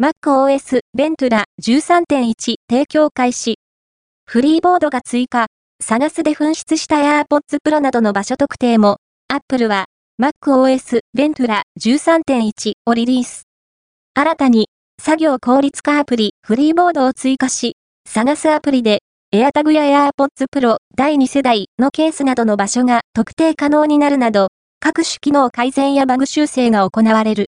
MacOS ベントラ13.1提供開始。フリーボードが追加。探すで紛失した AirPods Pro などの場所特定も、Apple は MacOS ベントラ13.1をリリース。新たに作業効率化アプリフリーボードを追加し、探すアプリで AirTag や AirPods Pro 第2世代のケースなどの場所が特定可能になるなど、各種機能改善やバグ修正が行われる。